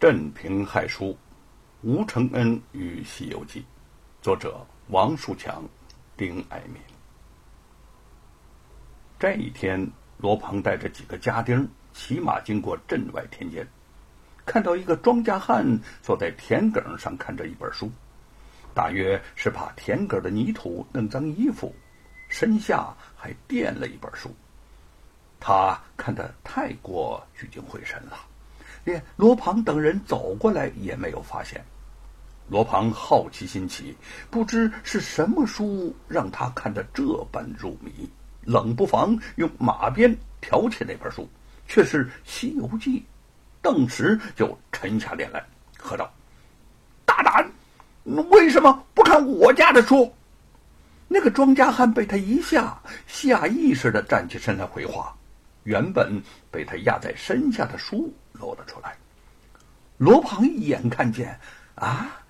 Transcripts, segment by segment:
镇平害书，吴承恩与《西游记》，作者王树强、丁爱民。这一天，罗鹏带着几个家丁骑马经过镇外田间，看到一个庄稼汉坐在田埂上看着一本书，大约是把田埂的泥土弄脏衣服，身下还垫了一本书。他看得太过聚精会神了。连罗庞等人走过来也没有发现。罗庞好奇心起，不知是什么书让他看得这般入迷，冷不防用马鞭挑起那本书，却是《西游记》，顿时就沉下脸来，喝道：“大胆！为什么不看我家的书？”那个庄稼汉被他一吓，下意识的站起身来回话。原本被他压在身下的书露了出来。罗庞一眼看见，啊，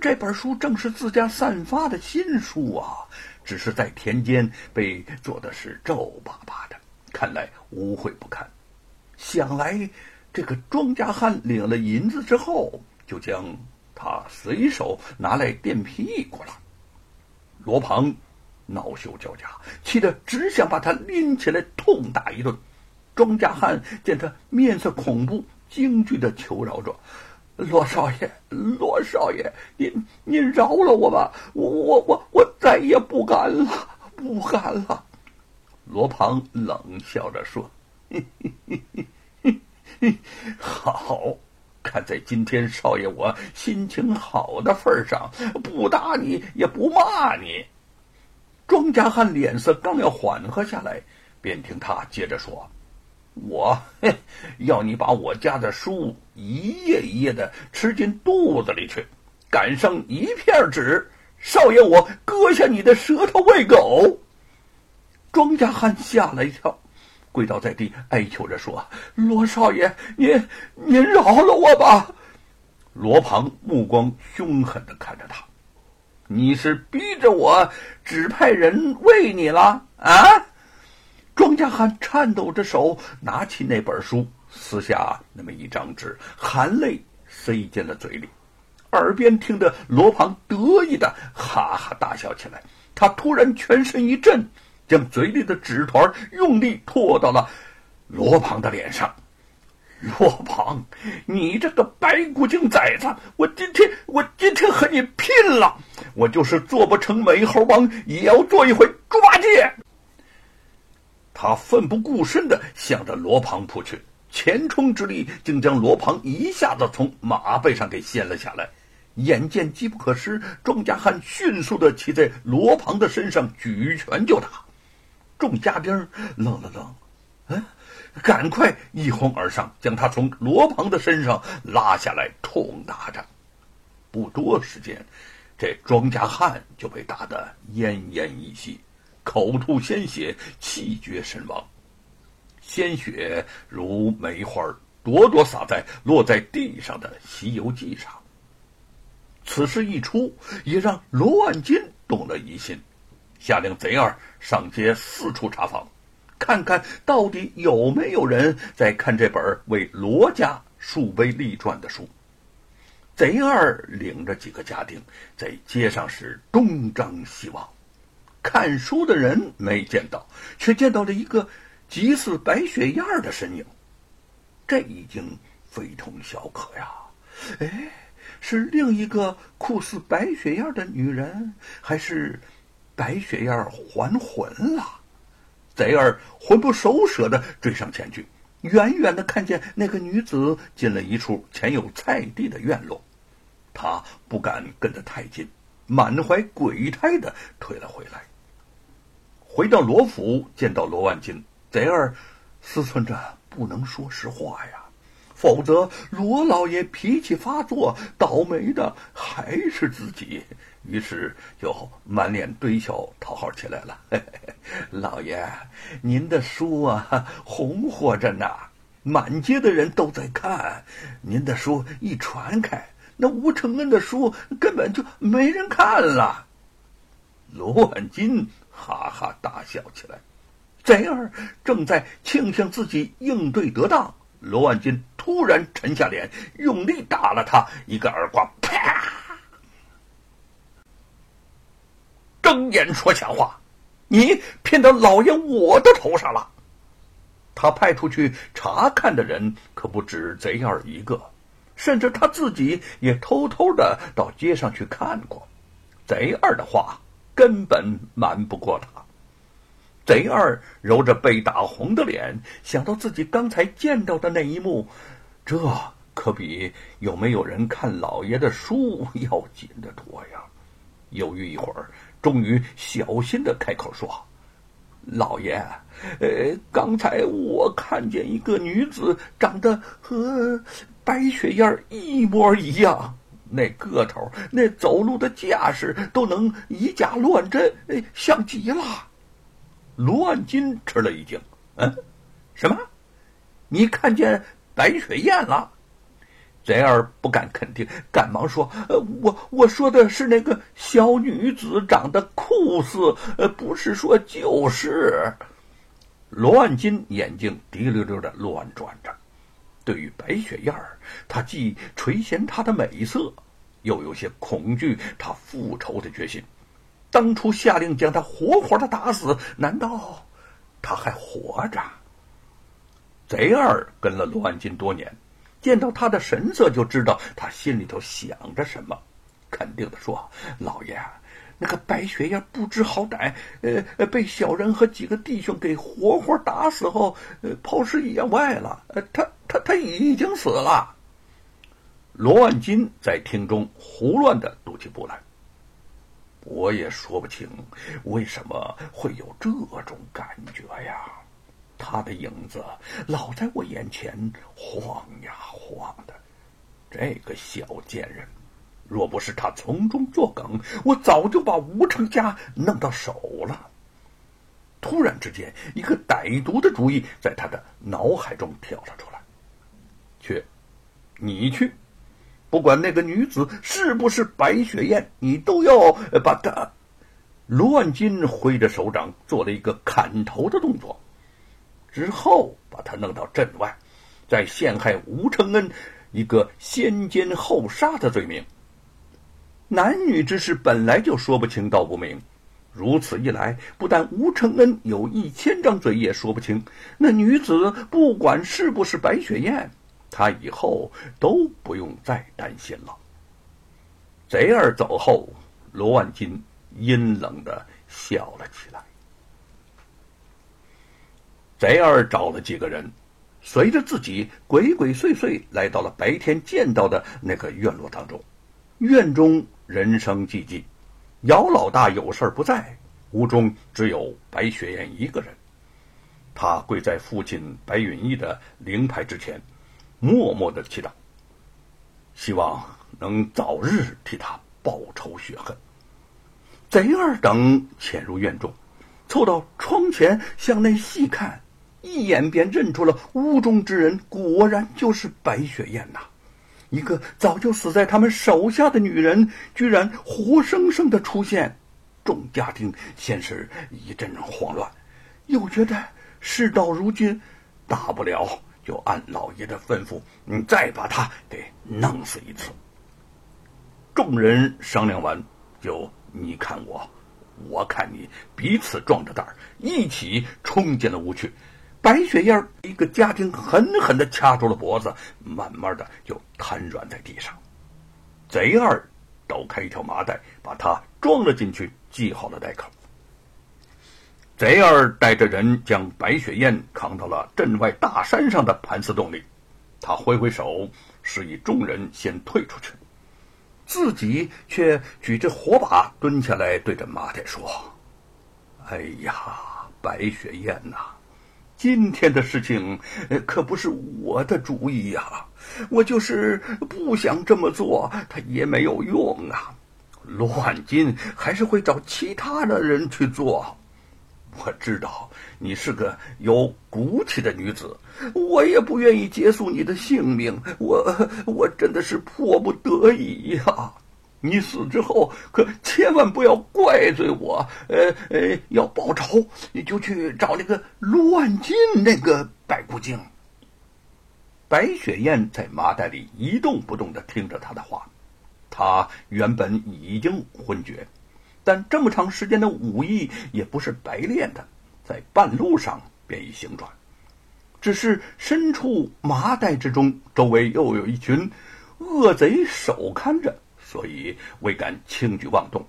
这本书正是自家散发的新书啊！只是在田间被做的是皱巴巴的，看来污秽不堪。想来这个庄稼汉领了银子之后，就将他随手拿来垫屁股了。罗庞。恼羞交加，气得只想把他拎起来痛打一顿。庄稼汉见他面色恐怖，惊惧的求饶着：“罗少爷，罗少爷，您您饶了我吧！我我我我再也不敢了，不敢了。”罗庞冷笑着说：“好，看在今天少爷我心情好的份上，不打你也不骂你。”庄稼汉脸色刚要缓和下来，便听他接着说：“我要你把我家的书一页一页的吃进肚子里去，赶上一片纸，少爷我割下你的舌头喂狗。”庄稼汉吓了一跳，跪倒在地，哀求着说：“罗少爷，您您饶了我吧！”罗庞目光凶狠的看着他。你是逼着我指派人喂你了啊？庄稼汉颤抖着手拿起那本书，撕下那么一张纸，含泪塞进了嘴里，耳边听着罗庞得意的哈哈大笑起来。他突然全身一震，将嘴里的纸团用力拖到了罗庞的脸上。罗庞，你这个白骨精崽子！我今天，我今天和你拼了！我就是做不成美猴王，也要做一回猪八戒！他奋不顾身的向着罗庞扑去，前冲之力竟将罗庞一下子从马背上给掀了下来。眼见机不可失，庄稼汉迅速的骑在罗庞的身上，举拳就打。众家丁愣了愣，嗯。赶快一哄而上，将他从罗庞的身上拉下来，痛打着。不多时间，这庄稼汉就被打得奄奄一息，口吐鲜血，气绝身亡。鲜血如梅花，朵朵洒在落在地上的《西游记》上。此事一出，也让罗万金动了疑心，下令贼儿上街四处查访。看看到底有没有人在看这本为罗家树碑立传的书。贼二领着几个家丁在街上是东张西望，看书的人没见到，却见到了一个极似白雪燕的身影。这已经非同小可呀！哎，是另一个酷似白雪燕的女人，还是白雪燕还魂了？贼儿魂不守舍的追上前去，远远的看见那个女子进了一处前有菜地的院落，他不敢跟得太近，满怀鬼胎的退了回来。回到罗府，见到罗万金，贼儿思忖着不能说实话呀，否则罗老爷脾气发作，倒霉的还是自己。于是就满脸堆笑讨好起来了。老爷，您的书啊，红火着呢，满街的人都在看。您的书一传开，那吴承恩的书根本就没人看了。罗万金哈哈大笑起来。贼儿正在庆幸自己应对得当，罗万金突然沉下脸，用力打了他一个耳光，啪！睁眼说瞎话，你骗到老爷我的头上了。他派出去查看的人可不止贼二一个，甚至他自己也偷偷的到街上去看过。贼二的话根本瞒不过他。贼二揉着被打红的脸，想到自己刚才见到的那一幕，这可比有没有人看老爷的书 要紧得多呀！犹豫一会儿，终于小心的开口说：“老爷，呃，刚才我看见一个女子，长得和白雪燕一模一样，那个头，那走路的架势，都能以假乱真，像极了。”罗万金吃了一惊，嗯，什么？你看见白雪燕了？贼儿不敢肯定，赶忙说：“呃，我我说的是那个小女子，长得酷似，呃，不是说就是。”罗万金眼睛滴溜溜的乱转着，对于白雪燕儿，他既垂涎她的美色，又有些恐惧她复仇的决心。当初下令将他活活的打死，难道他还活着？贼二跟了罗万金多年，见到他的神色就知道他心里头想着什么，肯定的说：“老爷，那个白雪燕不知好歹，呃，被小人和几个弟兄给活活打死后，呃，抛尸野外了。呃，他他他已经死了。”罗万金在厅中胡乱的踱起步来。我也说不清为什么会有这种感觉呀，他的影子老在我眼前晃呀晃的。这个小贱人，若不是他从中作梗，我早就把吴成家弄到手了。突然之间，一个歹毒的主意在他的脑海中跳了出来：去，你去。不管那个女子是不是白雪燕，你都要把她。罗万金挥着手掌做了一个砍头的动作，之后把他弄到镇外，再陷害吴承恩一个先奸后杀的罪名。男女之事本来就说不清道不明，如此一来，不但吴承恩有一千张嘴也说不清，那女子不管是不是白雪燕。他以后都不用再担心了。贼儿走后，罗万金阴冷的笑了起来。贼儿找了几个人，随着自己鬼鬼祟祟来到了白天见到的那个院落当中。院中人声寂寂，姚老大有事不在，屋中只有白雪燕一个人。他跪在父亲白允义的灵牌之前。默默的祈祷，希望能早日替他报仇雪恨。贼二等潜入院中，凑到窗前向内细看，一眼便认出了屋中之人，果然就是白雪燕呐！一个早就死在他们手下的女人，居然活生生的出现。众家丁先是一阵慌乱，又觉得事到如今，大不了。就按老爷的吩咐，你再把他给弄死一次。众人商量完，就你看我，我看你，彼此壮着胆儿，一起冲进了屋去。白雪燕一个家丁狠狠的掐住了脖子，慢慢的就瘫软在地上。贼二抖开一条麻袋，把他装了进去，系好了袋口。贼二带着人将白雪燕扛到了镇外大山上的盘丝洞里，他挥挥手示意众人先退出去，自己却举着火把蹲下来，对着麻袋说：“哎呀，白雪燕呐，今天的事情可不是我的主意呀，我就是不想这么做，他也没有用啊。罗万金还是会找其他的人去做。”我知道你是个有骨气的女子，我也不愿意结束你的性命。我我真的是迫不得已呀！你死之后可千万不要怪罪我。呃呃，要报仇，你就去找那个罗万金那个白骨精。白雪燕在麻袋里一动不动地听着他的话。他原本已经昏厥，但这么长时间的武艺也不是白练的，在半路上便已醒转。只是身处麻袋之中，周围又有一群恶贼守看着，所以未敢轻举妄动，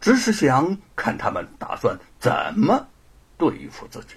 只是想看他们打算怎么对付自己。